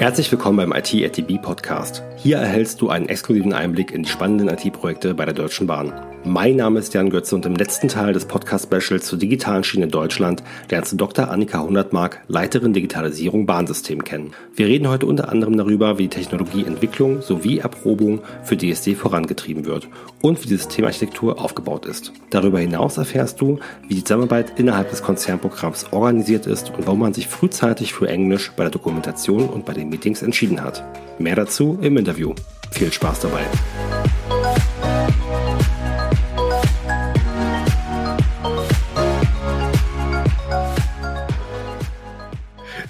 Herzlich willkommen beim IT ATB Podcast. Hier erhältst du einen exklusiven Einblick in die spannenden IT-Projekte bei der Deutschen Bahn. Mein Name ist Jan Götze und im letzten Teil des Podcast-Specials zur digitalen Schiene in Deutschland lernst du Dr. Annika Hundertmark, Leiterin Digitalisierung Bahnsystem kennen. Wir reden heute unter anderem darüber, wie die Technologieentwicklung sowie Erprobung für DSD vorangetrieben wird und wie die Systemarchitektur aufgebaut ist. Darüber hinaus erfährst du, wie die Zusammenarbeit innerhalb des Konzernprogramms organisiert ist und warum man sich frühzeitig für Englisch bei der Dokumentation und bei den Meetings entschieden hat. Mehr dazu im Interview. Viel Spaß dabei.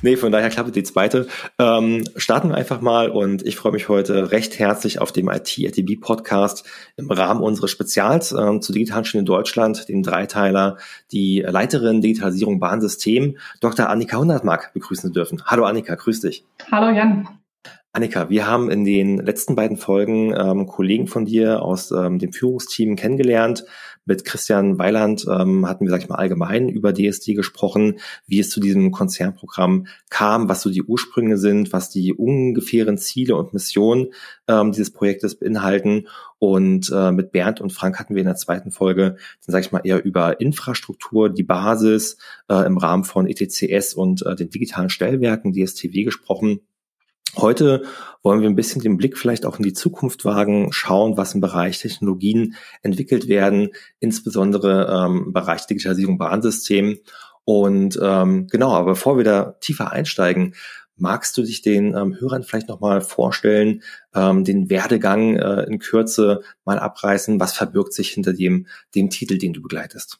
Nee, von daher klappt die zweite. Ähm, starten wir einfach mal und ich freue mich heute recht herzlich auf dem IT-ATB Podcast im Rahmen unseres Spezials ähm, zu digitalen Schienen in Deutschland, dem Dreiteiler, die Leiterin Digitalisierung Bahnsystem, Dr. Annika Hundertmark, begrüßen zu dürfen. Hallo Annika, grüß dich. Hallo Jan. Annika, wir haben in den letzten beiden Folgen ähm, Kollegen von dir aus ähm, dem Führungsteam kennengelernt. Mit Christian Weiland ähm, hatten wir, sag ich mal, allgemein über DSD gesprochen, wie es zu diesem Konzernprogramm kam, was so die Ursprünge sind, was die ungefähren Ziele und Missionen ähm, dieses Projektes beinhalten. Und äh, mit Bernd und Frank hatten wir in der zweiten Folge, dann sage ich mal, eher über Infrastruktur, die Basis äh, im Rahmen von ETCS und äh, den digitalen Stellwerken, DSTW gesprochen. Heute wollen wir ein bisschen den Blick vielleicht auch in die Zukunft wagen, schauen, was im Bereich Technologien entwickelt werden, insbesondere ähm, im Bereich Digitalisierung Bahnsystem. Und ähm, genau, aber bevor wir da tiefer einsteigen, magst du dich den ähm, Hörern vielleicht nochmal vorstellen, ähm, den Werdegang äh, in Kürze mal abreißen? Was verbirgt sich hinter dem, dem Titel, den du begleitest?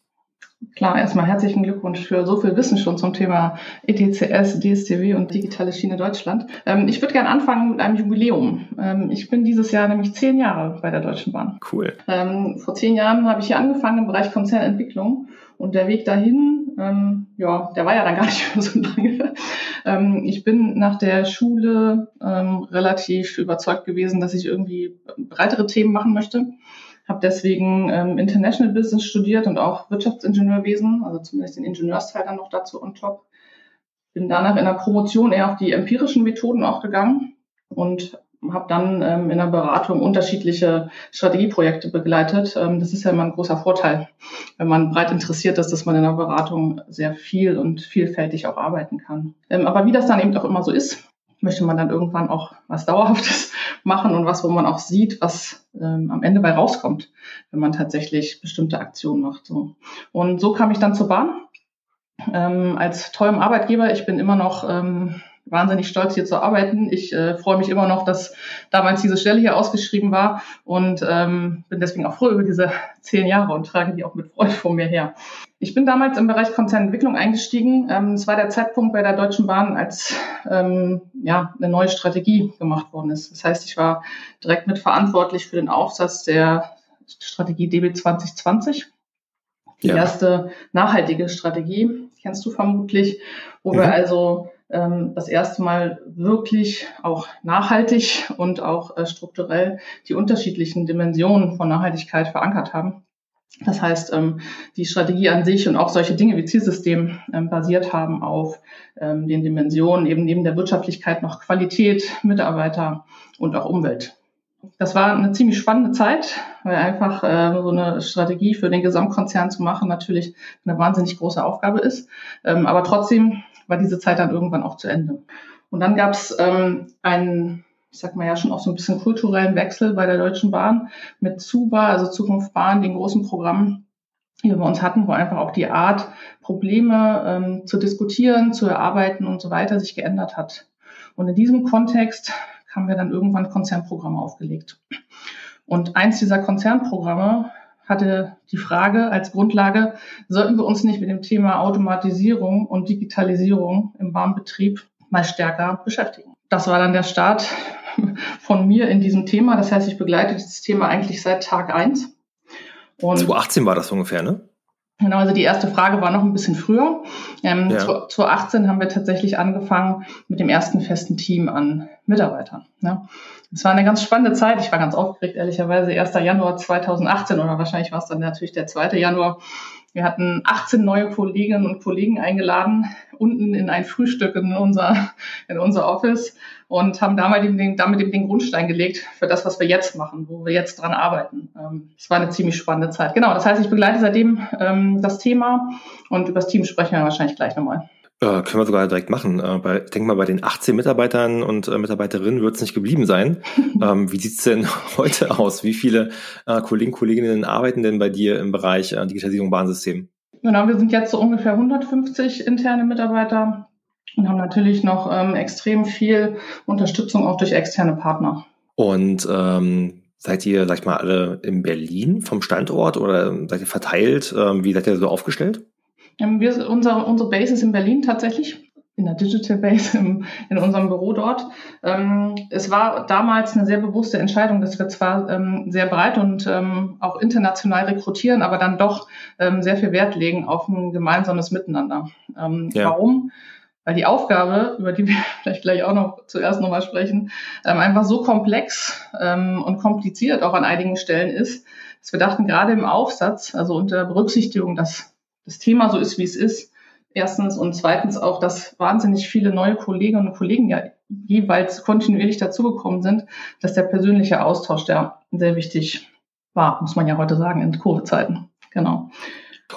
Klar, erstmal herzlichen Glückwunsch für so viel Wissen schon zum Thema ETCS, DSTW und digitale Schiene Deutschland. Ähm, ich würde gerne anfangen mit einem Jubiläum. Ähm, ich bin dieses Jahr nämlich zehn Jahre bei der Deutschen Bahn. Cool. Ähm, vor zehn Jahren habe ich hier angefangen im Bereich Konzernentwicklung und der Weg dahin, ähm, ja, der war ja dann gar nicht mehr so lange. Ähm, ich bin nach der Schule ähm, relativ überzeugt gewesen, dass ich irgendwie breitere Themen machen möchte habe deswegen ähm, International Business studiert und auch Wirtschaftsingenieurwesen, also zumindest den Ingenieursteil dann noch dazu on top. Bin danach in der Promotion eher auf die empirischen Methoden auch gegangen und habe dann ähm, in der Beratung unterschiedliche Strategieprojekte begleitet. Ähm, das ist ja immer ein großer Vorteil, wenn man breit interessiert ist, dass man in der Beratung sehr viel und vielfältig auch arbeiten kann. Ähm, aber wie das dann eben auch immer so ist, möchte man dann irgendwann auch was Dauerhaftes machen und was, wo man auch sieht, was ähm, am Ende bei rauskommt, wenn man tatsächlich bestimmte Aktionen macht. So. Und so kam ich dann zur Bahn ähm, als tollem Arbeitgeber. Ich bin immer noch ähm, wahnsinnig stolz, hier zu arbeiten. Ich äh, freue mich immer noch, dass damals diese Stelle hier ausgeschrieben war und ähm, bin deswegen auch froh über diese zehn Jahre und trage die auch mit Freude vor mir her. Ich bin damals im Bereich Konzernentwicklung eingestiegen. Ähm, es war der Zeitpunkt bei der Deutschen Bahn, als ähm, ja, eine neue Strategie gemacht worden ist. Das heißt, ich war direkt mit verantwortlich für den Aufsatz der Strategie DB 2020. Die ja. erste nachhaltige Strategie, kennst du vermutlich, wo mhm. wir also das erste Mal wirklich auch nachhaltig und auch äh, strukturell die unterschiedlichen Dimensionen von Nachhaltigkeit verankert haben. Das heißt, ähm, die Strategie an sich und auch solche Dinge wie Zielsystem ähm, basiert haben auf den Dimensionen eben neben der Wirtschaftlichkeit noch Qualität, Mitarbeiter und auch Umwelt. Das war eine ziemlich spannende Zeit, weil einfach äh, so eine Strategie für den Gesamtkonzern zu machen natürlich eine wahnsinnig große Aufgabe ist. aber trotzdem war diese Zeit dann irgendwann auch zu Ende. Und dann gab es ähm, einen, ich sag mal ja schon auch so ein bisschen kulturellen Wechsel bei der Deutschen Bahn mit ZUBA, also Zukunft Bahn, den großen Programmen, die wir bei uns hatten, wo einfach auch die Art, Probleme ähm, zu diskutieren, zu erarbeiten und so weiter sich geändert hat. Und in diesem Kontext haben wir dann irgendwann Konzernprogramme aufgelegt. Und eins dieser Konzernprogramme hatte die Frage als Grundlage, sollten wir uns nicht mit dem Thema Automatisierung und Digitalisierung im Bahnbetrieb mal stärker beschäftigen. Das war dann der Start von mir in diesem Thema. Das heißt, ich begleite dieses Thema eigentlich seit Tag eins. Und 2018 war das ungefähr, ne? Genau, also die erste Frage war noch ein bisschen früher. Ähm, ja. 2018 haben wir tatsächlich angefangen mit dem ersten festen Team an Mitarbeitern. Ne? Es war eine ganz spannende Zeit. Ich war ganz aufgeregt, ehrlicherweise. 1. Januar 2018 oder wahrscheinlich war es dann natürlich der 2. Januar. Wir hatten 18 neue Kolleginnen und Kollegen eingeladen, unten in ein Frühstück in unser, in unser Office und haben damit den, damit den Grundstein gelegt für das, was wir jetzt machen, wo wir jetzt dran arbeiten. Ähm, es war eine ziemlich spannende Zeit. Genau, das heißt, ich begleite seitdem ähm, das Thema und über das Team sprechen wir wahrscheinlich gleich nochmal. Äh, können wir sogar direkt machen. Äh, bei, denk mal, bei den 18 Mitarbeitern und äh, Mitarbeiterinnen wird es nicht geblieben sein. ähm, wie sieht's denn heute aus? Wie viele äh, Kollegen, Kolleginnen arbeiten denn bei dir im Bereich äh, Digitalisierung Bahnsystem? Genau, wir sind jetzt so ungefähr 150 interne Mitarbeiter und haben natürlich noch ähm, extrem viel Unterstützung auch durch externe Partner. Und ähm, seid ihr, sag ich mal, alle in Berlin vom Standort oder seid ihr verteilt? Ähm, wie seid ihr so aufgestellt? Ähm, wir, unser, unsere Base ist in Berlin tatsächlich, in der Digital Base im, in unserem Büro dort. Ähm, es war damals eine sehr bewusste Entscheidung, dass wir zwar ähm, sehr breit und ähm, auch international rekrutieren, aber dann doch ähm, sehr viel Wert legen auf ein gemeinsames Miteinander. Ähm, ja. Warum? Weil die Aufgabe, über die wir vielleicht gleich auch noch zuerst nochmal sprechen, einfach so komplex und kompliziert auch an einigen Stellen ist, dass wir dachten, gerade im Aufsatz, also unter Berücksichtigung, dass das Thema so ist, wie es ist. Erstens und zweitens auch, dass wahnsinnig viele neue Kolleginnen und Kollegen ja jeweils kontinuierlich dazugekommen sind, dass der persönliche Austausch der sehr wichtig war, muss man ja heute sagen, in Covid-Zeiten. Genau.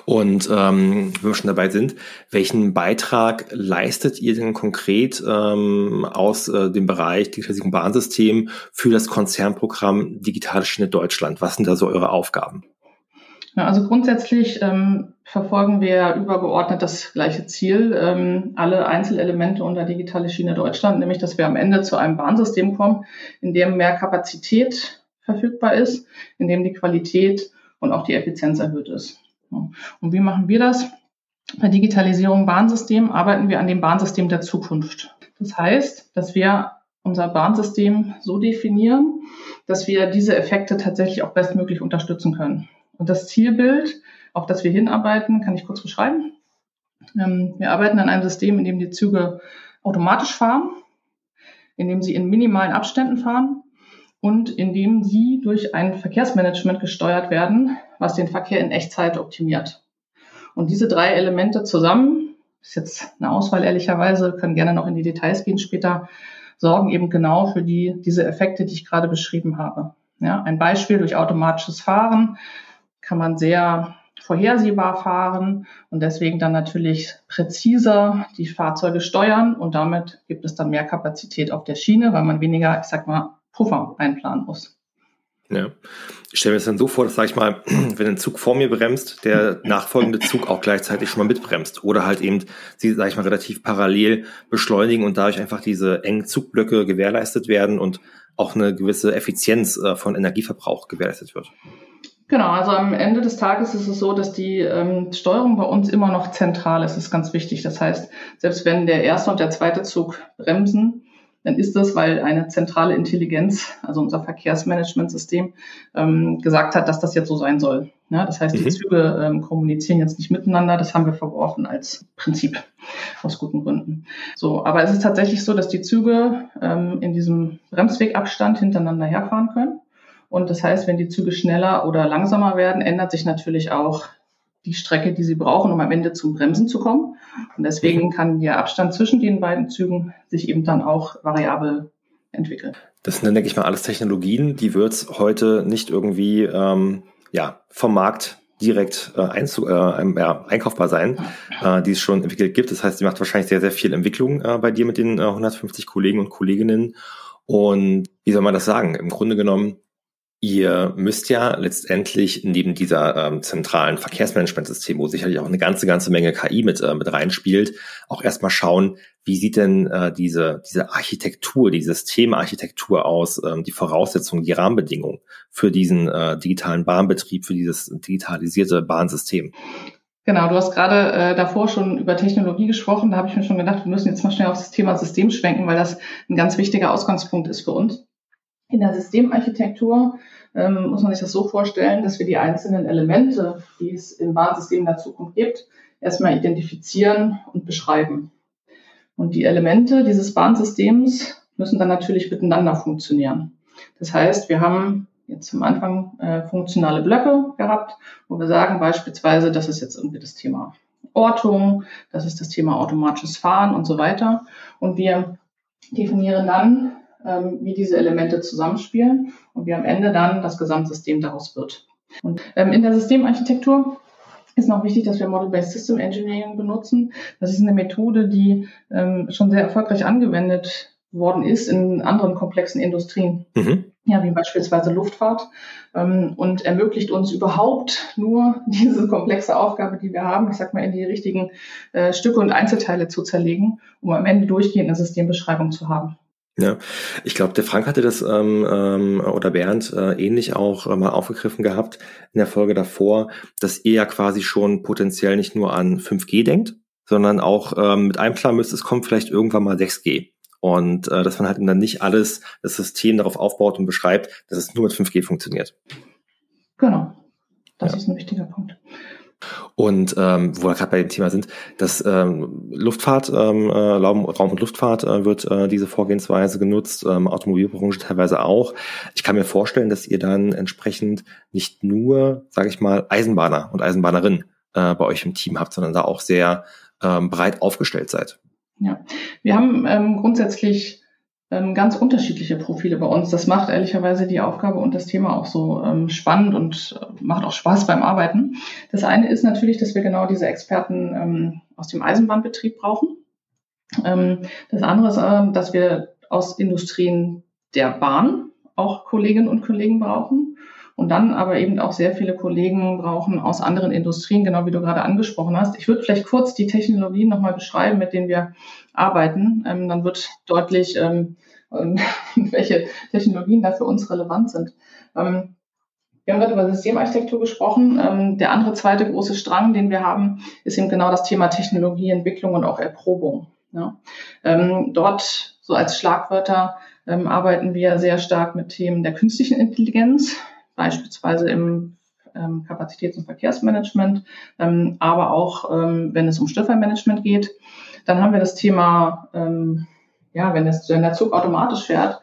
Und ähm, wenn wir schon dabei sind, welchen Beitrag leistet ihr denn konkret ähm, aus äh, dem Bereich Digitalisierung Bahnsystem für das Konzernprogramm Digitale Schiene Deutschland? Was sind da so eure Aufgaben? Also grundsätzlich ähm, verfolgen wir übergeordnet das gleiche Ziel, ähm, alle Einzelelemente unter digitale Schiene Deutschland, nämlich dass wir am Ende zu einem Bahnsystem kommen, in dem mehr Kapazität verfügbar ist, in dem die Qualität und auch die Effizienz erhöht ist. Und wie machen wir das? Bei Digitalisierung Bahnsystem arbeiten wir an dem Bahnsystem der Zukunft. Das heißt, dass wir unser Bahnsystem so definieren, dass wir diese Effekte tatsächlich auch bestmöglich unterstützen können. Und das Zielbild, auf das wir hinarbeiten, kann ich kurz beschreiben. Ähm, wir arbeiten an einem System, in dem die Züge automatisch fahren, in dem sie in minimalen Abständen fahren und in dem sie durch ein Verkehrsmanagement gesteuert werden, was den Verkehr in Echtzeit optimiert. Und diese drei Elemente zusammen, ist jetzt eine Auswahl ehrlicherweise, können gerne noch in die Details gehen später, sorgen eben genau für die, diese Effekte, die ich gerade beschrieben habe. Ja, ein Beispiel durch automatisches Fahren kann man sehr vorhersehbar fahren und deswegen dann natürlich präziser die Fahrzeuge steuern und damit gibt es dann mehr Kapazität auf der Schiene, weil man weniger, ich sag mal, Puffer einplanen muss. Ja. Ich stelle mir das dann so vor, dass, sag ich mal, wenn ein Zug vor mir bremst, der nachfolgende Zug auch gleichzeitig schon mal mitbremst. Oder halt eben sie, sag ich mal, relativ parallel beschleunigen und dadurch einfach diese engen Zugblöcke gewährleistet werden und auch eine gewisse Effizienz äh, von Energieverbrauch gewährleistet wird. Genau, also am Ende des Tages ist es so, dass die ähm, Steuerung bei uns immer noch zentral ist. Das ist ganz wichtig. Das heißt, selbst wenn der erste und der zweite Zug bremsen, dann ist das, weil eine zentrale Intelligenz, also unser Verkehrsmanagementsystem, ähm, gesagt hat, dass das jetzt so sein soll. Ja, das heißt, mhm. die Züge ähm, kommunizieren jetzt nicht miteinander. Das haben wir verworfen als Prinzip aus guten Gründen. So, aber es ist tatsächlich so, dass die Züge ähm, in diesem Bremswegabstand hintereinander herfahren können. Und das heißt, wenn die Züge schneller oder langsamer werden, ändert sich natürlich auch die Strecke, die sie brauchen, um am Ende zum Bremsen zu kommen. Und deswegen kann der Abstand zwischen den beiden Zügen sich eben dann auch variabel entwickeln. Das sind, denke ich mal, alles Technologien, die wird heute nicht irgendwie ähm, ja, vom Markt direkt äh, einzu, äh, ja, einkaufbar sein, äh, die es schon entwickelt gibt. Das heißt, sie macht wahrscheinlich sehr, sehr viel Entwicklung äh, bei dir mit den äh, 150 Kollegen und Kolleginnen. Und wie soll man das sagen? Im Grunde genommen Ihr müsst ja letztendlich neben dieser ähm, zentralen Verkehrsmanagementsystem, wo sicherlich auch eine ganze, ganze Menge KI mit, äh, mit reinspielt, auch erstmal schauen, wie sieht denn äh, diese, diese Architektur, die Systemarchitektur aus, ähm, die Voraussetzungen, die Rahmenbedingungen für diesen äh, digitalen Bahnbetrieb, für dieses digitalisierte Bahnsystem? Genau, du hast gerade äh, davor schon über Technologie gesprochen. Da habe ich mir schon gedacht, wir müssen jetzt mal schnell auf das Thema System schwenken, weil das ein ganz wichtiger Ausgangspunkt ist für uns. In der Systemarchitektur ähm, muss man sich das so vorstellen, dass wir die einzelnen Elemente, die es im Bahnsystem der Zukunft gibt, erstmal identifizieren und beschreiben. Und die Elemente dieses Bahnsystems müssen dann natürlich miteinander funktionieren. Das heißt, wir haben jetzt zum Anfang äh, funktionale Blöcke gehabt, wo wir sagen beispielsweise, das ist jetzt irgendwie das Thema Ortung, das ist das Thema automatisches Fahren und so weiter. Und wir definieren dann, ähm, wie diese Elemente zusammenspielen und wie am Ende dann das Gesamtsystem daraus wird. Und ähm, in der Systemarchitektur ist noch wichtig, dass wir Model-Based System Engineering benutzen. Das ist eine Methode, die ähm, schon sehr erfolgreich angewendet worden ist in anderen komplexen Industrien. Mhm. Ja, wie beispielsweise Luftfahrt ähm, und ermöglicht uns überhaupt nur diese komplexe Aufgabe, die wir haben, ich sag mal, in die richtigen äh, Stücke und Einzelteile zu zerlegen, um am Ende durchgehend eine Systembeschreibung zu haben. Ja, ich glaube, der Frank hatte das ähm, ähm, oder Bernd äh, ähnlich auch äh, mal aufgegriffen gehabt in der Folge davor, dass ihr ja quasi schon potenziell nicht nur an 5G denkt, sondern auch ähm, mit einplanen müsst, es kommt vielleicht irgendwann mal 6G. Und äh, dass man halt dann nicht alles, das System darauf aufbaut und beschreibt, dass es nur mit 5G funktioniert. Genau. Das ja. ist ein wichtiger Punkt. Und ähm, wo wir gerade bei dem Thema sind, dass ähm, Luftfahrt, ähm, äh, Raum, Raum und Luftfahrt äh, wird äh, diese Vorgehensweise genutzt, ähm, Automobilbranche teilweise auch. Ich kann mir vorstellen, dass ihr dann entsprechend nicht nur, sage ich mal, Eisenbahner und Eisenbahnerinnen äh, bei euch im Team habt, sondern da auch sehr ähm, breit aufgestellt seid. Ja, wir haben ähm, grundsätzlich ganz unterschiedliche Profile bei uns. Das macht ehrlicherweise die Aufgabe und das Thema auch so ähm, spannend und äh, macht auch Spaß beim Arbeiten. Das eine ist natürlich, dass wir genau diese Experten ähm, aus dem Eisenbahnbetrieb brauchen. Ähm, das andere ist, äh, dass wir aus Industrien der Bahn auch Kolleginnen und Kollegen brauchen. Und dann aber eben auch sehr viele Kollegen brauchen aus anderen Industrien, genau wie du gerade angesprochen hast. Ich würde vielleicht kurz die Technologien nochmal beschreiben, mit denen wir arbeiten. Ähm, dann wird deutlich, ähm, ähm welche Technologien da für uns relevant sind. Ähm, wir haben gerade über Systemarchitektur gesprochen. Ähm, der andere zweite große Strang, den wir haben, ist eben genau das Thema Technologieentwicklung und auch Erprobung. Ja. Ähm, dort, so als Schlagwörter, arbeiten wir sehr stark mit Themen der künstlichen Intelligenz, beispielsweise im ähm, Kapazitäts- und Verkehrsmanagement, ähm, aber auch ähm, wenn es um Störfallmanagement geht. Dann haben wir das Thema, ähm, ja, wenn, es, wenn der Zug automatisch fährt,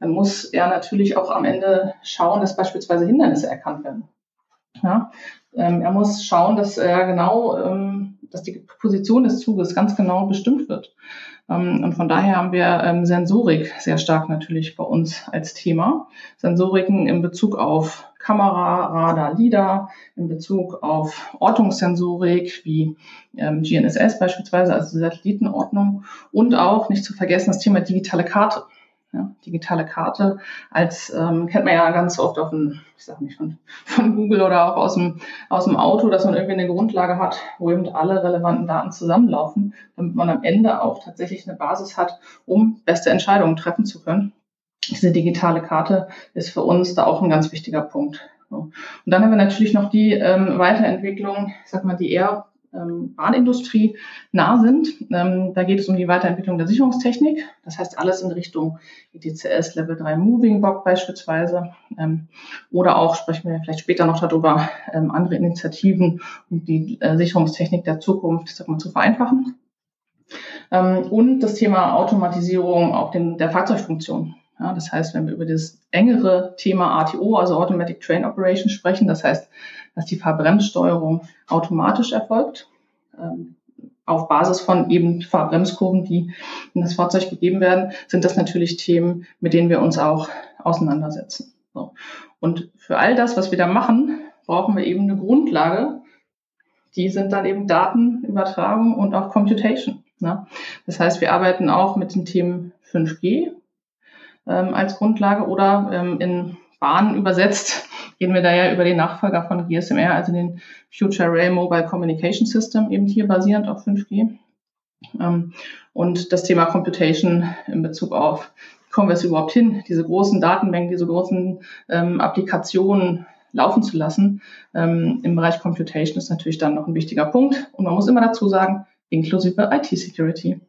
dann muss er natürlich auch am Ende schauen, dass beispielsweise Hindernisse erkannt werden. Ja? Ähm, er muss schauen, dass er genau, ähm, dass die Position des Zuges ganz genau bestimmt wird. Ähm, und von daher haben wir ähm, Sensorik sehr stark natürlich bei uns als Thema. Sensoriken in Bezug auf Kamera, Radar, LIDAR, in Bezug auf Ortungssensorik wie ähm, GNSS beispielsweise, also Satellitenordnung und auch nicht zu vergessen das Thema digitale Karte. Ja, digitale Karte als ähm, kennt man ja ganz oft auf dem, ich sag nicht von, von Google oder auch aus dem, aus dem Auto, dass man irgendwie eine Grundlage hat, wo eben alle relevanten Daten zusammenlaufen, damit man am Ende auch tatsächlich eine Basis hat, um beste Entscheidungen treffen zu können. Diese digitale Karte ist für uns da auch ein ganz wichtiger Punkt. Und dann haben wir natürlich noch die ähm, Weiterentwicklung, ich sag mal, die eher ähm, Bahnindustrie nah sind. Ähm, da geht es um die Weiterentwicklung der Sicherungstechnik. Das heißt alles in Richtung ETCS Level 3 Moving Box beispielsweise. Ähm, oder auch, sprechen wir vielleicht später noch darüber, ähm, andere Initiativen, um die äh, Sicherungstechnik der Zukunft sag mal, zu vereinfachen. Ähm, und das Thema Automatisierung auch den, der Fahrzeugfunktion. Ja, das heißt, wenn wir über das engere Thema ATO, also Automatic Train Operation sprechen, das heißt, dass die Fahrbremssteuerung automatisch erfolgt, ähm, auf Basis von eben Fahrbremskurven, die in das Fahrzeug gegeben werden, sind das natürlich Themen, mit denen wir uns auch auseinandersetzen. So. Und für all das, was wir da machen, brauchen wir eben eine Grundlage. Die sind dann eben Datenübertragung und auch Computation. Ne? Das heißt, wir arbeiten auch mit den Themen 5G ähm, als Grundlage oder ähm, in Bahn übersetzt gehen wir da ja über den Nachfolger von GSMR, also den Future Rail Mobile Communication System, eben hier basierend auf 5G. Ähm, und das Thema Computation in Bezug auf, kommen wir es überhaupt hin, diese großen Datenmengen, diese großen ähm, Applikationen laufen zu lassen ähm, im Bereich Computation ist natürlich dann noch ein wichtiger Punkt. Und man muss immer dazu sagen, inklusive IT-Security.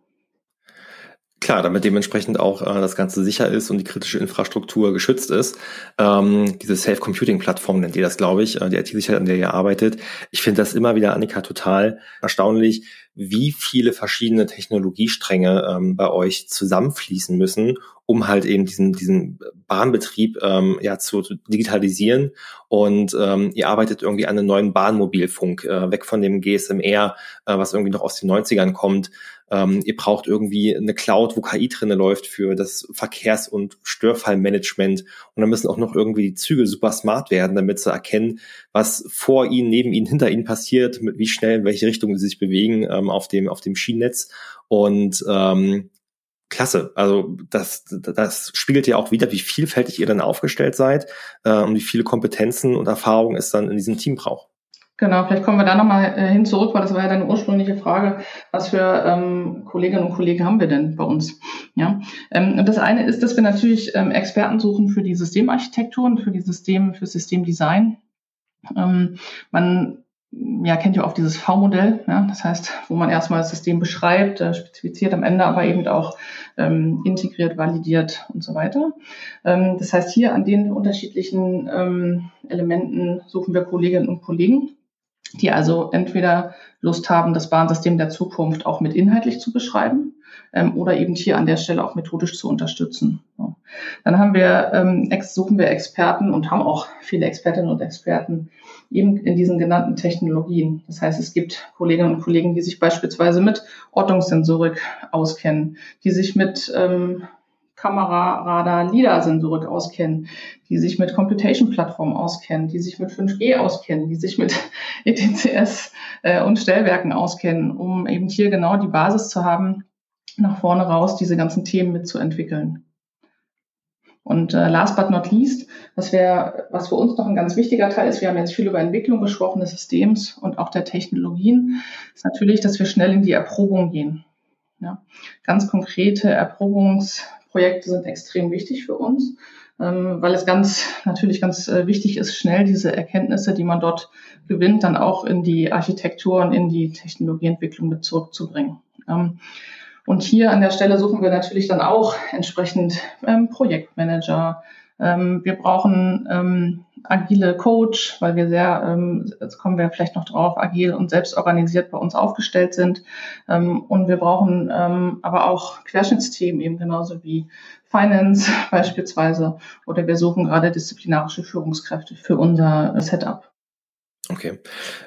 Klar, damit dementsprechend auch äh, das Ganze sicher ist und die kritische Infrastruktur geschützt ist. Ähm, diese Safe-Computing-Plattform nennt ihr das, glaube ich, äh, die IT-Sicherheit, an der ihr arbeitet. Ich finde das immer wieder, Annika, total erstaunlich, wie viele verschiedene Technologiestränge ähm, bei euch zusammenfließen müssen, um halt eben diesen, diesen Bahnbetrieb ähm, ja zu, zu digitalisieren. Und ähm, ihr arbeitet irgendwie an einem neuen Bahnmobilfunk, äh, weg von dem GSMR, äh, was irgendwie noch aus den 90ern kommt. Ähm, ihr braucht irgendwie eine Cloud, wo KI drinne läuft für das Verkehrs- und Störfallmanagement. Und dann müssen auch noch irgendwie die Züge super smart werden, damit sie erkennen, was vor ihnen, neben ihnen, hinter ihnen passiert, mit wie schnell, in welche Richtung sie sich bewegen ähm, auf dem auf dem Schienennetz. Und ähm, klasse. Also das, das spiegelt ja auch wieder, wie vielfältig ihr dann aufgestellt seid äh, und wie viele Kompetenzen und Erfahrungen es dann in diesem Team braucht. Genau, vielleicht kommen wir da nochmal äh, hin zurück, weil das war ja deine ursprüngliche Frage, was für ähm, Kolleginnen und Kollegen haben wir denn bei uns? Ja, ähm, und das eine ist, dass wir natürlich ähm, Experten suchen für die Systemarchitektur und für die System, für Systemdesign. Ähm, man ja, kennt ja auch dieses V-Modell, ja, das heißt, wo man erstmal das System beschreibt, äh, spezifiziert am Ende aber eben auch ähm, integriert, validiert und so weiter. Ähm, das heißt, hier an den unterschiedlichen ähm, Elementen suchen wir Kolleginnen und Kollegen, die also entweder Lust haben, das Bahnsystem der Zukunft auch mit inhaltlich zu beschreiben ähm, oder eben hier an der Stelle auch methodisch zu unterstützen. Ja. Dann haben wir, ähm, suchen wir Experten und haben auch viele Expertinnen und Experten eben in diesen genannten Technologien. Das heißt, es gibt Kolleginnen und Kollegen, die sich beispielsweise mit Ortungssensorik auskennen, die sich mit ähm, Kamera, Radar, LIDAR-Sensorik auskennen, die sich mit Computation-Plattformen auskennen, die sich mit 5G auskennen, die sich mit ETCS äh, und Stellwerken auskennen, um eben hier genau die Basis zu haben, nach vorne raus diese ganzen Themen mitzuentwickeln. Und äh, last but not least, was, wär, was für uns noch ein ganz wichtiger Teil ist, wir haben jetzt viel über Entwicklung gesprochen des Systems und auch der Technologien, ist natürlich, dass wir schnell in die Erprobung gehen. Ja, ganz konkrete Erprobungsprojekte sind extrem wichtig für uns, ähm, weil es ganz natürlich ganz äh, wichtig ist, schnell diese Erkenntnisse, die man dort gewinnt, dann auch in die Architektur und in die Technologieentwicklung mit zurückzubringen. Ähm, und hier an der Stelle suchen wir natürlich dann auch entsprechend ähm, Projektmanager. Ähm, wir brauchen ähm, agile Coach, weil wir sehr, ähm, jetzt kommen wir vielleicht noch drauf, agil und selbstorganisiert bei uns aufgestellt sind. Ähm, und wir brauchen ähm, aber auch Querschnittsthemen eben genauso wie Finance beispielsweise. Oder wir suchen gerade disziplinarische Führungskräfte für unser Setup. Okay.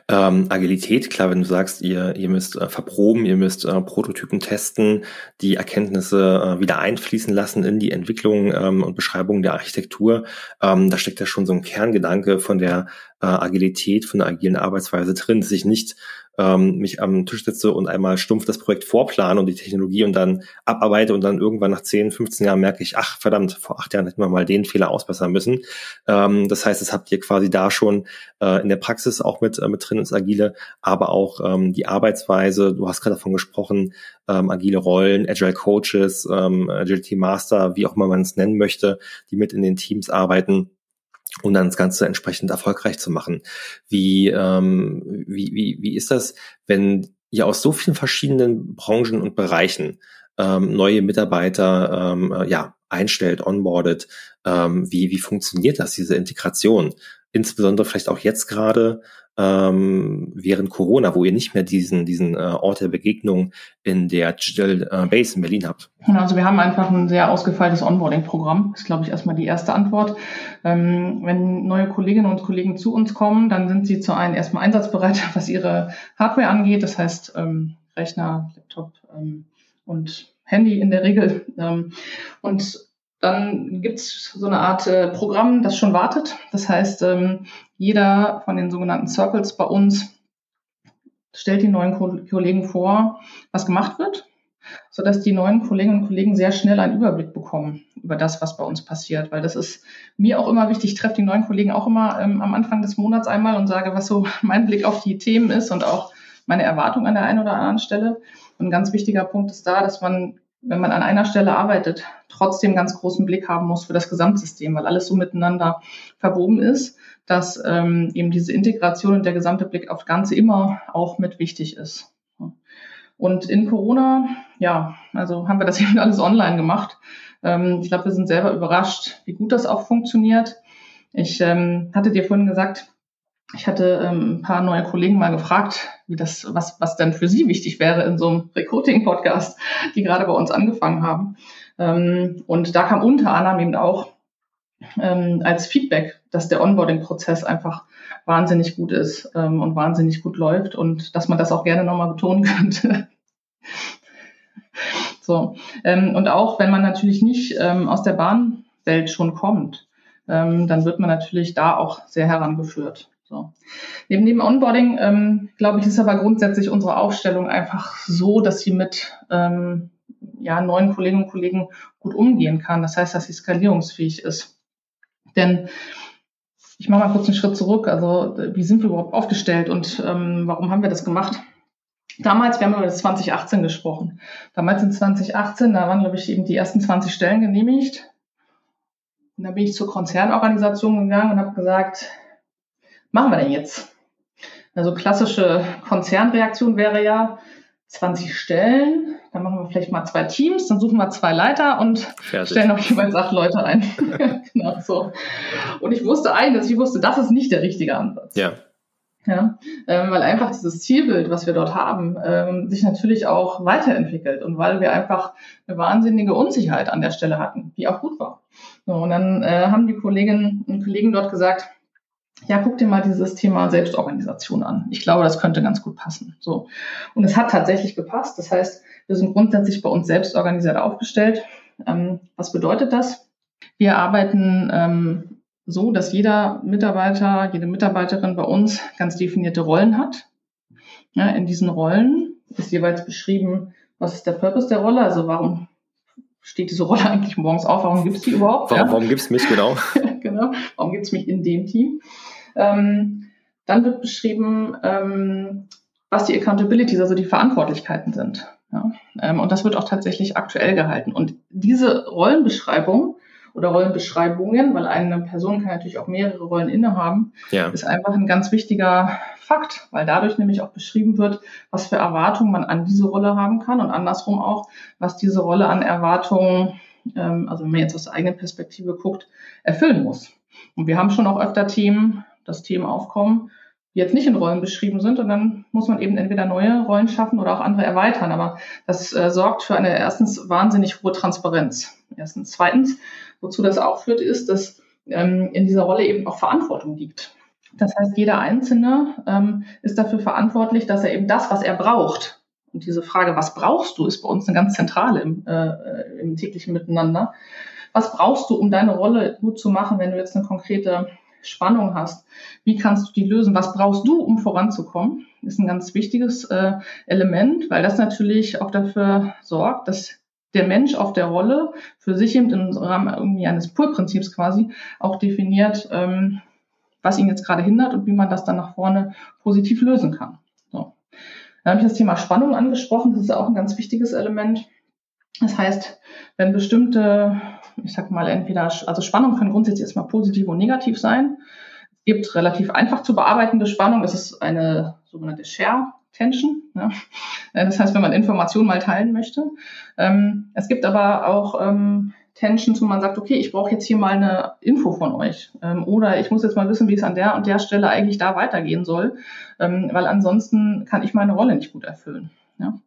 Ähm, Agilität, klar, wenn du sagst, ihr, ihr müsst äh, verproben, ihr müsst äh, Prototypen testen, die Erkenntnisse äh, wieder einfließen lassen in die Entwicklung ähm, und Beschreibung der Architektur, ähm, da steckt ja schon so ein Kerngedanke von der äh, Agilität, von der agilen Arbeitsweise drin, sich nicht ähm, mich am Tisch sitze und einmal stumpf das Projekt vorplane und die Technologie und dann abarbeite und dann irgendwann nach 10, 15 Jahren merke ich, ach verdammt, vor acht Jahren hätten wir mal den Fehler ausbessern müssen. Ähm, das heißt, das habt ihr quasi da schon äh, in der Praxis auch mit, äh, mit drin ins Agile, aber auch ähm, die Arbeitsweise, du hast gerade davon gesprochen, ähm, agile Rollen, Agile Coaches, ähm, Agility Master, wie auch immer man es nennen möchte, die mit in den Teams arbeiten und dann das Ganze entsprechend erfolgreich zu machen. Wie, ähm, wie, wie, wie ist das, wenn ihr aus so vielen verschiedenen Branchen und Bereichen ähm, neue Mitarbeiter ähm, äh, ja, einstellt, onboardet? Ähm, wie, wie funktioniert das, diese Integration? Insbesondere vielleicht auch jetzt gerade ähm, während Corona, wo ihr nicht mehr diesen, diesen äh, Ort der Begegnung in der Digital äh, Base in Berlin habt? Also wir haben einfach ein sehr ausgefeiltes Onboarding-Programm. Ist, glaube ich, erstmal die erste Antwort. Ähm, wenn neue Kolleginnen und Kollegen zu uns kommen, dann sind sie zu einem erstmal einsatzbereit, was ihre Hardware angeht. Das heißt ähm, Rechner, Laptop ähm, und Handy in der Regel. Ähm, und dann gibt es so eine Art äh, Programm, das schon wartet. Das heißt, ähm, jeder von den sogenannten Circles bei uns stellt die neuen Ko Kollegen vor, was gemacht wird, sodass die neuen Kolleginnen und Kollegen sehr schnell einen Überblick bekommen über das, was bei uns passiert. Weil das ist mir auch immer wichtig. Ich treffe die neuen Kollegen auch immer ähm, am Anfang des Monats einmal und sage, was so mein Blick auf die Themen ist und auch meine Erwartung an der einen oder anderen Stelle. Und ein ganz wichtiger Punkt ist da, dass man wenn man an einer Stelle arbeitet, trotzdem ganz großen Blick haben muss für das Gesamtsystem, weil alles so miteinander verwoben ist, dass ähm, eben diese Integration und der gesamte Blick auf Ganze immer auch mit wichtig ist. Und in Corona, ja, also haben wir das eben alles online gemacht. Ähm, ich glaube, wir sind selber überrascht, wie gut das auch funktioniert. Ich ähm, hatte dir vorhin gesagt, ich hatte ähm, ein paar neue Kollegen mal gefragt, wie das, was, was denn für sie wichtig wäre in so einem Recruiting-Podcast, die gerade bei uns angefangen haben. Ähm, und da kam unter anderem eben auch ähm, als Feedback, dass der Onboarding-Prozess einfach wahnsinnig gut ist ähm, und wahnsinnig gut läuft und dass man das auch gerne nochmal betonen könnte. so. Ähm, und auch wenn man natürlich nicht ähm, aus der Bahnwelt schon kommt, ähm, dann wird man natürlich da auch sehr herangeführt. So. Neben dem Onboarding, ähm, glaube ich, ist aber grundsätzlich unsere Aufstellung einfach so, dass sie mit ähm, ja, neuen Kolleginnen und Kollegen gut umgehen kann. Das heißt, dass sie skalierungsfähig ist. Denn ich mache mal kurz einen Schritt zurück. Also wie sind wir überhaupt aufgestellt und ähm, warum haben wir das gemacht? Damals, wir haben über das 2018 gesprochen. Damals in 2018, da waren, glaube ich, eben die ersten 20 Stellen genehmigt. Und dann bin ich zur Konzernorganisation gegangen und habe gesagt, machen wir denn jetzt? Also klassische Konzernreaktion wäre ja 20 Stellen, dann machen wir vielleicht mal zwei Teams, dann suchen wir zwei Leiter und Fertig. stellen auch jeweils acht Leute ein. genau so. Und ich wusste eines, ich wusste, das ist nicht der richtige Ansatz. Ja. Ja, ähm, weil einfach dieses Zielbild, was wir dort haben, ähm, sich natürlich auch weiterentwickelt und weil wir einfach eine wahnsinnige Unsicherheit an der Stelle hatten, die auch gut war. So, und dann äh, haben die Kolleginnen und Kollegen dort gesagt, ja, guck dir mal dieses Thema Selbstorganisation an. Ich glaube, das könnte ganz gut passen. So. Und es hat tatsächlich gepasst. Das heißt, wir sind grundsätzlich bei uns selbst organisiert aufgestellt. Ähm, was bedeutet das? Wir arbeiten ähm, so, dass jeder Mitarbeiter, jede Mitarbeiterin bei uns ganz definierte Rollen hat. Ja, in diesen Rollen ist jeweils beschrieben, was ist der Purpose der Rolle, also warum steht diese Rolle eigentlich morgens auf, warum gibt es die überhaupt? Warum, ja? warum gibt es mich genau? genau, warum gibt es mich in dem Team? Ähm, dann wird beschrieben, ähm, was die Accountabilities, also die Verantwortlichkeiten sind. Ja? Ähm, und das wird auch tatsächlich aktuell gehalten. Und diese Rollenbeschreibung oder Rollenbeschreibungen, weil eine Person kann natürlich auch mehrere Rollen innehaben, ja. ist einfach ein ganz wichtiger Fakt, weil dadurch nämlich auch beschrieben wird, was für Erwartungen man an diese Rolle haben kann und andersrum auch, was diese Rolle an Erwartungen, ähm, also wenn man jetzt aus der eigenen Perspektive guckt, erfüllen muss. Und wir haben schon auch öfter Themen, dass Themen aufkommen, die jetzt nicht in Rollen beschrieben sind. Und dann muss man eben entweder neue Rollen schaffen oder auch andere erweitern. Aber das äh, sorgt für eine erstens wahnsinnig hohe Transparenz. Erstens. Zweitens, wozu das auch führt, ist, dass ähm, in dieser Rolle eben auch Verantwortung liegt. Das heißt, jeder Einzelne ähm, ist dafür verantwortlich, dass er eben das, was er braucht, und diese Frage, was brauchst du, ist bei uns eine ganz zentrale im, äh, im täglichen Miteinander. Was brauchst du, um deine Rolle gut zu machen, wenn du jetzt eine konkrete Spannung hast. Wie kannst du die lösen? Was brauchst du, um voranzukommen? Ist ein ganz wichtiges äh, Element, weil das natürlich auch dafür sorgt, dass der Mensch auf der Rolle für sich eben im Rahmen irgendwie eines Pull-Prinzips quasi auch definiert, ähm, was ihn jetzt gerade hindert und wie man das dann nach vorne positiv lösen kann. Dann habe ich das Thema Spannung angesprochen. Das ist auch ein ganz wichtiges Element. Das heißt, wenn bestimmte ich sag mal, entweder, also Spannung kann grundsätzlich erstmal positiv und negativ sein. Es gibt relativ einfach zu bearbeitende Spannung. Das ist eine sogenannte Share Tension. Ja. Das heißt, wenn man Informationen mal teilen möchte. Ähm, es gibt aber auch Tensions, wo man sagt, okay, ich brauche jetzt hier mal eine Info von euch. Ähm, oder ich muss jetzt mal wissen, wie es an der und der Stelle eigentlich da weitergehen soll, ähm, weil ansonsten kann ich meine Rolle nicht gut erfüllen. Ja.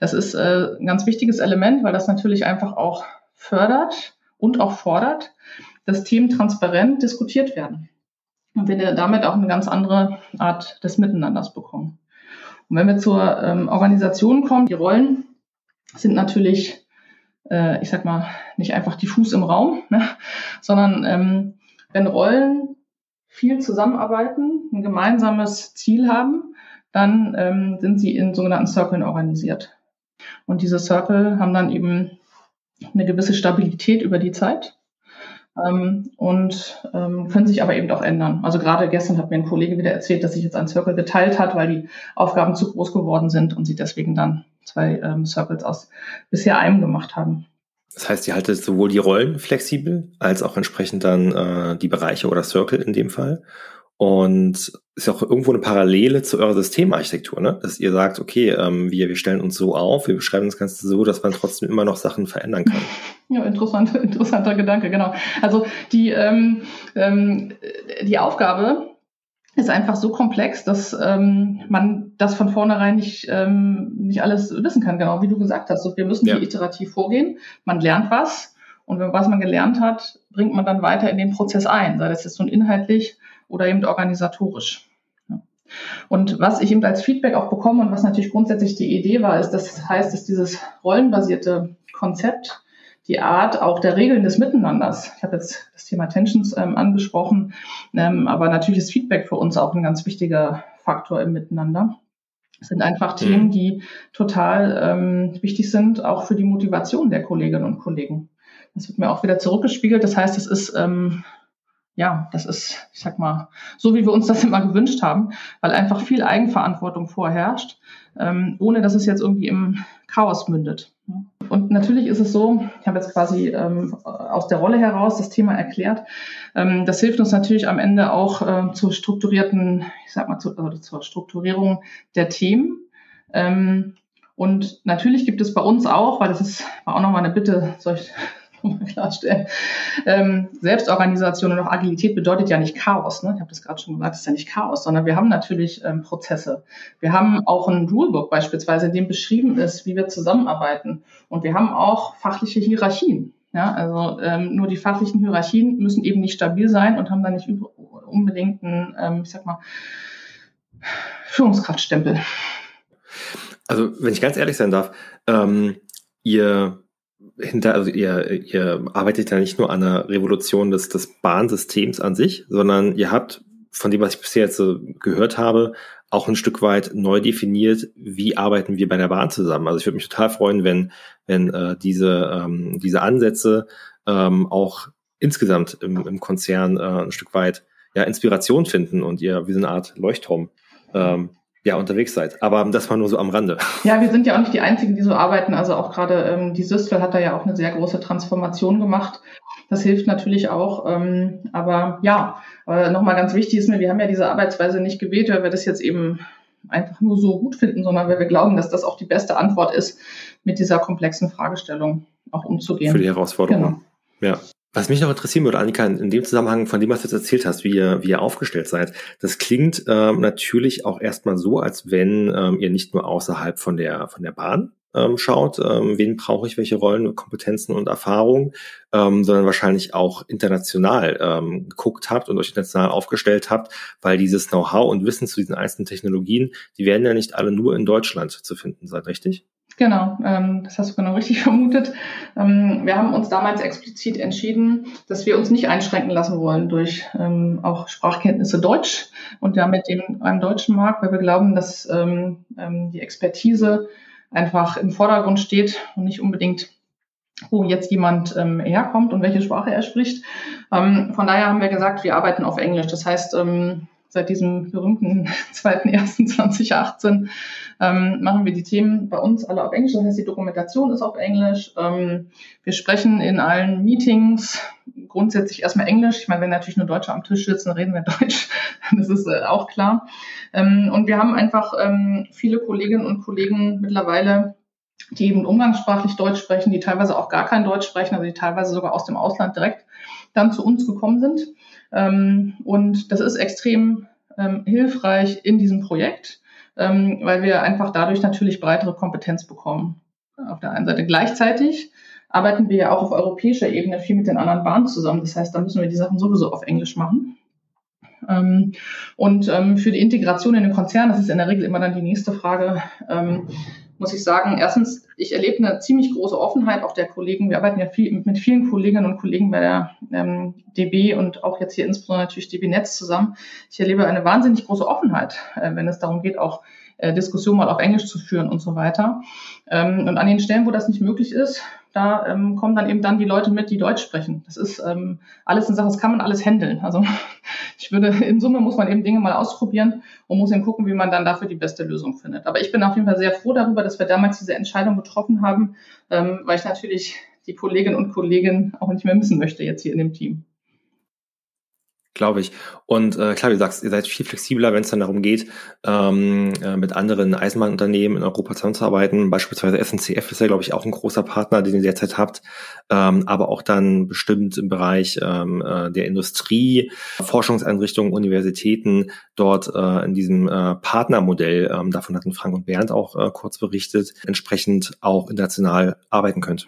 Das ist äh, ein ganz wichtiges Element, weil das natürlich einfach auch fördert, und auch fordert, dass Themen transparent diskutiert werden. Und wir damit auch eine ganz andere Art des Miteinanders bekommen. Und wenn wir zur ähm, Organisation kommen, die Rollen sind natürlich, äh, ich sag mal, nicht einfach diffus im Raum, ne, sondern ähm, wenn Rollen viel zusammenarbeiten, ein gemeinsames Ziel haben, dann ähm, sind sie in sogenannten Circles organisiert. Und diese Circle haben dann eben eine gewisse Stabilität über die Zeit ähm, und ähm, können sich aber eben auch ändern. Also gerade gestern hat mir ein Kollege wieder erzählt, dass sich jetzt ein Circle geteilt hat, weil die Aufgaben zu groß geworden sind und sie deswegen dann zwei ähm, Circles aus bisher einem gemacht haben. Das heißt, ihr haltet sowohl die Rollen flexibel als auch entsprechend dann äh, die Bereiche oder Circle in dem Fall. Und ist ja auch irgendwo eine Parallele zu eurer Systemarchitektur, ne? Dass ihr sagt, okay, ähm, wir, wir stellen uns so auf, wir beschreiben das Ganze so, dass man trotzdem immer noch Sachen verändern kann. Ja, interessant, interessanter Gedanke, genau. Also die, ähm, ähm, die Aufgabe ist einfach so komplex, dass ähm, man das von vornherein nicht, ähm, nicht alles wissen kann, genau wie du gesagt hast. Und wir müssen ja. hier iterativ vorgehen. Man lernt was und was man gelernt hat, bringt man dann weiter in den Prozess ein, sei das jetzt nun inhaltlich oder eben organisatorisch. Und was ich eben als Feedback auch bekomme und was natürlich grundsätzlich die Idee war, ist, das heißt, dass dieses rollenbasierte Konzept die Art auch der Regeln des Miteinanders. Ich habe jetzt das Thema Tensions ähm, angesprochen, ähm, aber natürlich ist Feedback für uns auch ein ganz wichtiger Faktor im Miteinander. Es sind einfach mhm. Themen, die total ähm, wichtig sind, auch für die Motivation der Kolleginnen und Kollegen. Das wird mir auch wieder zurückgespiegelt. Das heißt, es ist ähm, ja, das ist, ich sag mal, so wie wir uns das immer gewünscht haben, weil einfach viel Eigenverantwortung vorherrscht, ähm, ohne dass es jetzt irgendwie im Chaos mündet. Und natürlich ist es so, ich habe jetzt quasi ähm, aus der Rolle heraus das Thema erklärt. Ähm, das hilft uns natürlich am Ende auch äh, zur strukturierten, ich sag mal, zu, also zur Strukturierung der Themen. Ähm, und natürlich gibt es bei uns auch, weil das ist war auch nochmal eine Bitte, solch klarstellen. Ähm, Selbstorganisation und auch Agilität bedeutet ja nicht Chaos. Ne? Ich habe das gerade schon gesagt, es ist ja nicht Chaos, sondern wir haben natürlich ähm, Prozesse. Wir haben auch ein Rulebook beispielsweise, in dem beschrieben ist, wie wir zusammenarbeiten. Und wir haben auch fachliche Hierarchien. Ja, also ähm, nur die fachlichen Hierarchien müssen eben nicht stabil sein und haben dann nicht unbedingt einen, ähm, ich sag mal, Führungskraftstempel. Also, wenn ich ganz ehrlich sein darf, ähm, ihr hinter, also ihr, ihr arbeitet ja nicht nur an einer Revolution des, des Bahnsystems an sich, sondern ihr habt, von dem, was ich bisher jetzt so gehört habe, auch ein Stück weit neu definiert, wie arbeiten wir bei der Bahn zusammen. Also ich würde mich total freuen, wenn, wenn äh, diese, ähm, diese Ansätze ähm, auch insgesamt im, im Konzern äh, ein Stück weit ja, Inspiration finden und ihr wie so eine Art Leuchtturm ähm, ja, unterwegs seid. Aber das war nur so am Rande. Ja, wir sind ja auch nicht die Einzigen, die so arbeiten. Also auch gerade ähm, die Systel hat da ja auch eine sehr große Transformation gemacht. Das hilft natürlich auch. Ähm, aber ja, aber nochmal ganz wichtig ist mir, wir haben ja diese Arbeitsweise nicht gewählt, weil wir das jetzt eben einfach nur so gut finden, sondern weil wir glauben, dass das auch die beste Antwort ist, mit dieser komplexen Fragestellung auch umzugehen. Für die Herausforderung. Genau. Ja. Was mich noch interessieren würde, Annika, in dem Zusammenhang von dem, was du jetzt erzählt hast, wie ihr, wie ihr aufgestellt seid, das klingt ähm, natürlich auch erstmal so, als wenn ähm, ihr nicht nur außerhalb von der, von der Bahn ähm, schaut, ähm, wen brauche ich, welche Rollen, Kompetenzen und Erfahrungen, ähm, sondern wahrscheinlich auch international ähm, geguckt habt und euch international aufgestellt habt, weil dieses Know-how und Wissen zu diesen einzelnen Technologien, die werden ja nicht alle nur in Deutschland zu finden sein, richtig? Genau, ähm, das hast du genau richtig vermutet. Ähm, wir haben uns damals explizit entschieden, dass wir uns nicht einschränken lassen wollen durch ähm, auch Sprachkenntnisse Deutsch und damit dem einem deutschen Markt, weil wir glauben, dass ähm, ähm, die Expertise einfach im Vordergrund steht und nicht unbedingt wo jetzt jemand ähm, herkommt und welche Sprache er spricht. Ähm, von daher haben wir gesagt, wir arbeiten auf Englisch. Das heißt, ähm, seit diesem berühmten 2.1.2018 ähm, machen wir die Themen bei uns alle auf Englisch. Das heißt, die Dokumentation ist auf Englisch. Ähm, wir sprechen in allen Meetings grundsätzlich erstmal Englisch. Ich meine, wenn natürlich nur Deutsche am Tisch sitzen, reden wir Deutsch. Das ist äh, auch klar. Ähm, und wir haben einfach ähm, viele Kolleginnen und Kollegen mittlerweile, die eben umgangssprachlich Deutsch sprechen, die teilweise auch gar kein Deutsch sprechen, also die teilweise sogar aus dem Ausland direkt dann zu uns gekommen sind. Ähm, und das ist extrem ähm, hilfreich in diesem Projekt, ähm, weil wir einfach dadurch natürlich breitere Kompetenz bekommen. Auf der einen Seite gleichzeitig arbeiten wir ja auch auf europäischer Ebene viel mit den anderen Bahnen zusammen. Das heißt, da müssen wir die Sachen sowieso auf Englisch machen. Und für die Integration in den Konzern, das ist in der Regel immer dann die nächste Frage, muss ich sagen, erstens, ich erlebe eine ziemlich große Offenheit auch der Kollegen. Wir arbeiten ja viel, mit vielen Kolleginnen und Kollegen bei der ähm, DB und auch jetzt hier insbesondere natürlich DB Netz zusammen. Ich erlebe eine wahnsinnig große Offenheit, äh, wenn es darum geht, auch äh, Diskussionen mal auf Englisch zu führen und so weiter. Ähm, und an den Stellen, wo das nicht möglich ist, da ähm, kommen dann eben dann die Leute mit, die Deutsch sprechen. Das ist ähm, alles eine Sache, das kann man alles handeln. Also ich würde, in Summe muss man eben Dinge mal ausprobieren und muss eben gucken, wie man dann dafür die beste Lösung findet. Aber ich bin auf jeden Fall sehr froh darüber, dass wir damals diese Entscheidung getroffen haben, ähm, weil ich natürlich die Kolleginnen und Kollegen auch nicht mehr missen möchte jetzt hier in dem Team. Glaube ich. Und äh, klar, wie du sagst, ihr seid viel flexibler, wenn es dann darum geht, ähm, äh, mit anderen Eisenbahnunternehmen in Europa zusammenzuarbeiten. Beispielsweise SNCF ist ja, glaube ich, auch ein großer Partner, den ihr derzeit habt. Ähm, aber auch dann bestimmt im Bereich ähm, äh, der Industrie, Forschungseinrichtungen, Universitäten dort äh, in diesem äh, Partnermodell, ähm, davon hatten Frank und Bernd auch äh, kurz berichtet, entsprechend auch international arbeiten könnt.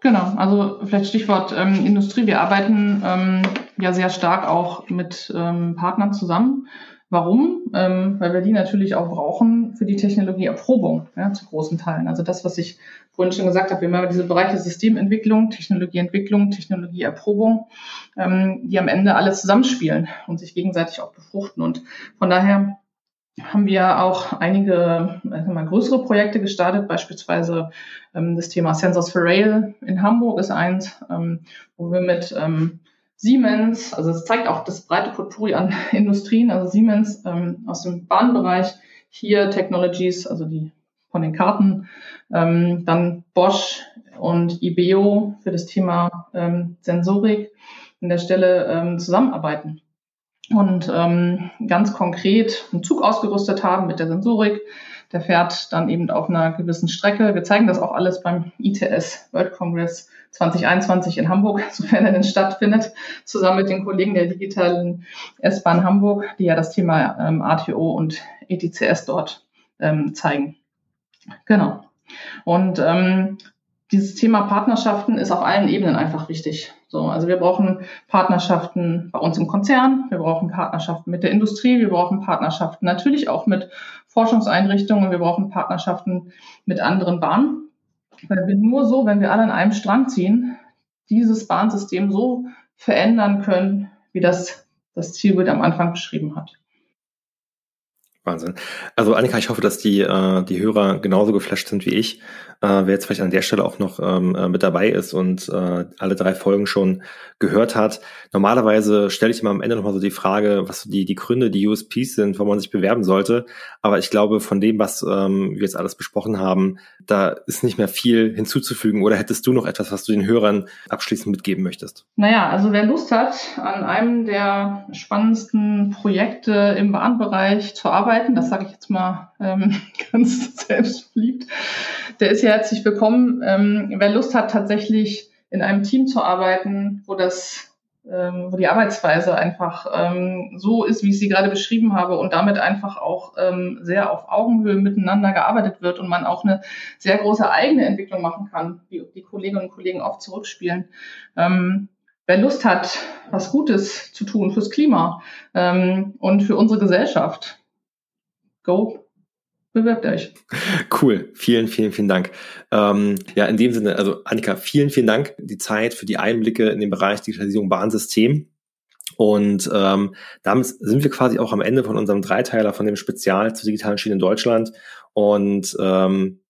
Genau, also vielleicht Stichwort ähm, Industrie. Wir arbeiten ähm, ja sehr stark auch mit ähm, Partnern zusammen. Warum? Ähm, weil wir die natürlich auch brauchen für die Technologieerprobung ja, zu großen Teilen. Also das, was ich vorhin schon gesagt habe, wir haben diese Bereiche Systementwicklung, Technologieentwicklung, Technologieerprobung, ähm, die am Ende alle zusammenspielen und sich gegenseitig auch befruchten. Und von daher haben wir auch einige also mal größere Projekte gestartet, beispielsweise ähm, das Thema Sensors for Rail in Hamburg ist eins, ähm, wo wir mit ähm, Siemens, also es zeigt auch das breite Potpourri an Industrien, also Siemens ähm, aus dem Bahnbereich, hier Technologies, also die von den Karten, ähm, dann Bosch und IBEO für das Thema ähm, Sensorik an der Stelle ähm, zusammenarbeiten und ähm, ganz konkret einen Zug ausgerüstet haben mit der Sensorik. Der fährt dann eben auf einer gewissen Strecke. Wir zeigen das auch alles beim ITS World Congress 2021 in Hamburg, sofern er denn stattfindet, zusammen mit den Kollegen der digitalen S-Bahn Hamburg, die ja das Thema ähm, ATO und ETCS dort ähm, zeigen. Genau. Und ähm, dieses Thema Partnerschaften ist auf allen Ebenen einfach wichtig. So, also wir brauchen Partnerschaften bei uns im Konzern, wir brauchen Partnerschaften mit der Industrie, wir brauchen Partnerschaften natürlich auch mit Forschungseinrichtungen, wir brauchen Partnerschaften mit anderen Bahnen. Weil wir nur so, wenn wir alle an einem Strang ziehen, dieses Bahnsystem so verändern können, wie das das Zielbild am Anfang beschrieben hat. Wahnsinn. Also Annika, ich hoffe, dass die, äh, die Hörer genauso geflasht sind wie ich. Äh, wer jetzt vielleicht an der Stelle auch noch ähm, äh, mit dabei ist und äh, alle drei Folgen schon gehört hat. Normalerweise stelle ich immer am Ende nochmal so die Frage, was die, die Gründe, die USPs sind, wo man sich bewerben sollte. Aber ich glaube, von dem, was ähm, wir jetzt alles besprochen haben, da ist nicht mehr viel hinzuzufügen. Oder hättest du noch etwas, was du den Hörern abschließend mitgeben möchtest? Naja, also wer Lust hat, an einem der spannendsten Projekte im Bahnbereich zu arbeiten, das sage ich jetzt mal ähm, ganz selbstverliebt, der ist ja herzlich willkommen. Ähm, wer Lust hat, tatsächlich in einem Team zu arbeiten, wo das ähm, wo die Arbeitsweise einfach ähm, so ist, wie ich sie gerade beschrieben habe und damit einfach auch ähm, sehr auf Augenhöhe miteinander gearbeitet wird und man auch eine sehr große eigene Entwicklung machen kann, wie die Kolleginnen und Kollegen oft zurückspielen. Ähm, wer Lust hat, was Gutes zu tun fürs Klima ähm, und für unsere Gesellschaft, go bewerbt euch. Cool, vielen, vielen, vielen Dank. Ähm, ja, in dem Sinne, also Annika, vielen, vielen Dank die Zeit für die Einblicke in den Bereich Digitalisierung Bahnsystem. Und ähm, damit sind wir quasi auch am Ende von unserem Dreiteiler von dem Spezial zur digitalen Schiene in Deutschland und ähm,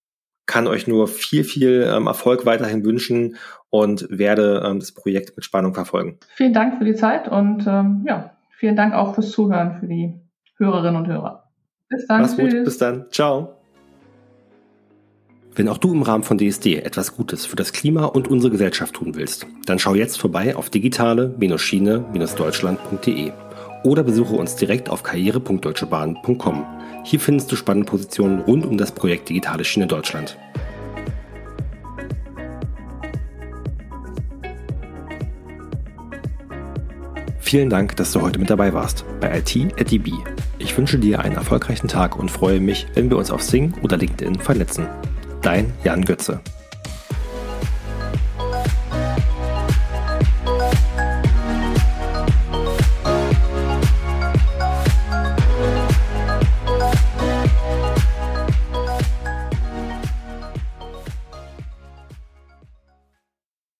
kann euch nur viel, viel ähm, Erfolg weiterhin wünschen und werde ähm, das Projekt mit Spannung verfolgen. Vielen Dank für die Zeit und ähm, ja, vielen Dank auch fürs Zuhören für die Hörerinnen und Hörer. Bis dann. Mach's gut. Bis dann. Ciao. Wenn auch du im Rahmen von DSD etwas Gutes für das Klima und unsere Gesellschaft tun willst, dann schau jetzt vorbei auf digitale-schiene-deutschland.de oder besuche uns direkt auf karriere.deutschebahn.com. Hier findest du spannende Positionen rund um das Projekt Digitale Schiene Deutschland. Vielen Dank, dass du heute mit dabei warst bei IT at DB. Ich wünsche dir einen erfolgreichen Tag und freue mich, wenn wir uns auf Sing oder LinkedIn vernetzen. Dein Jan Götze.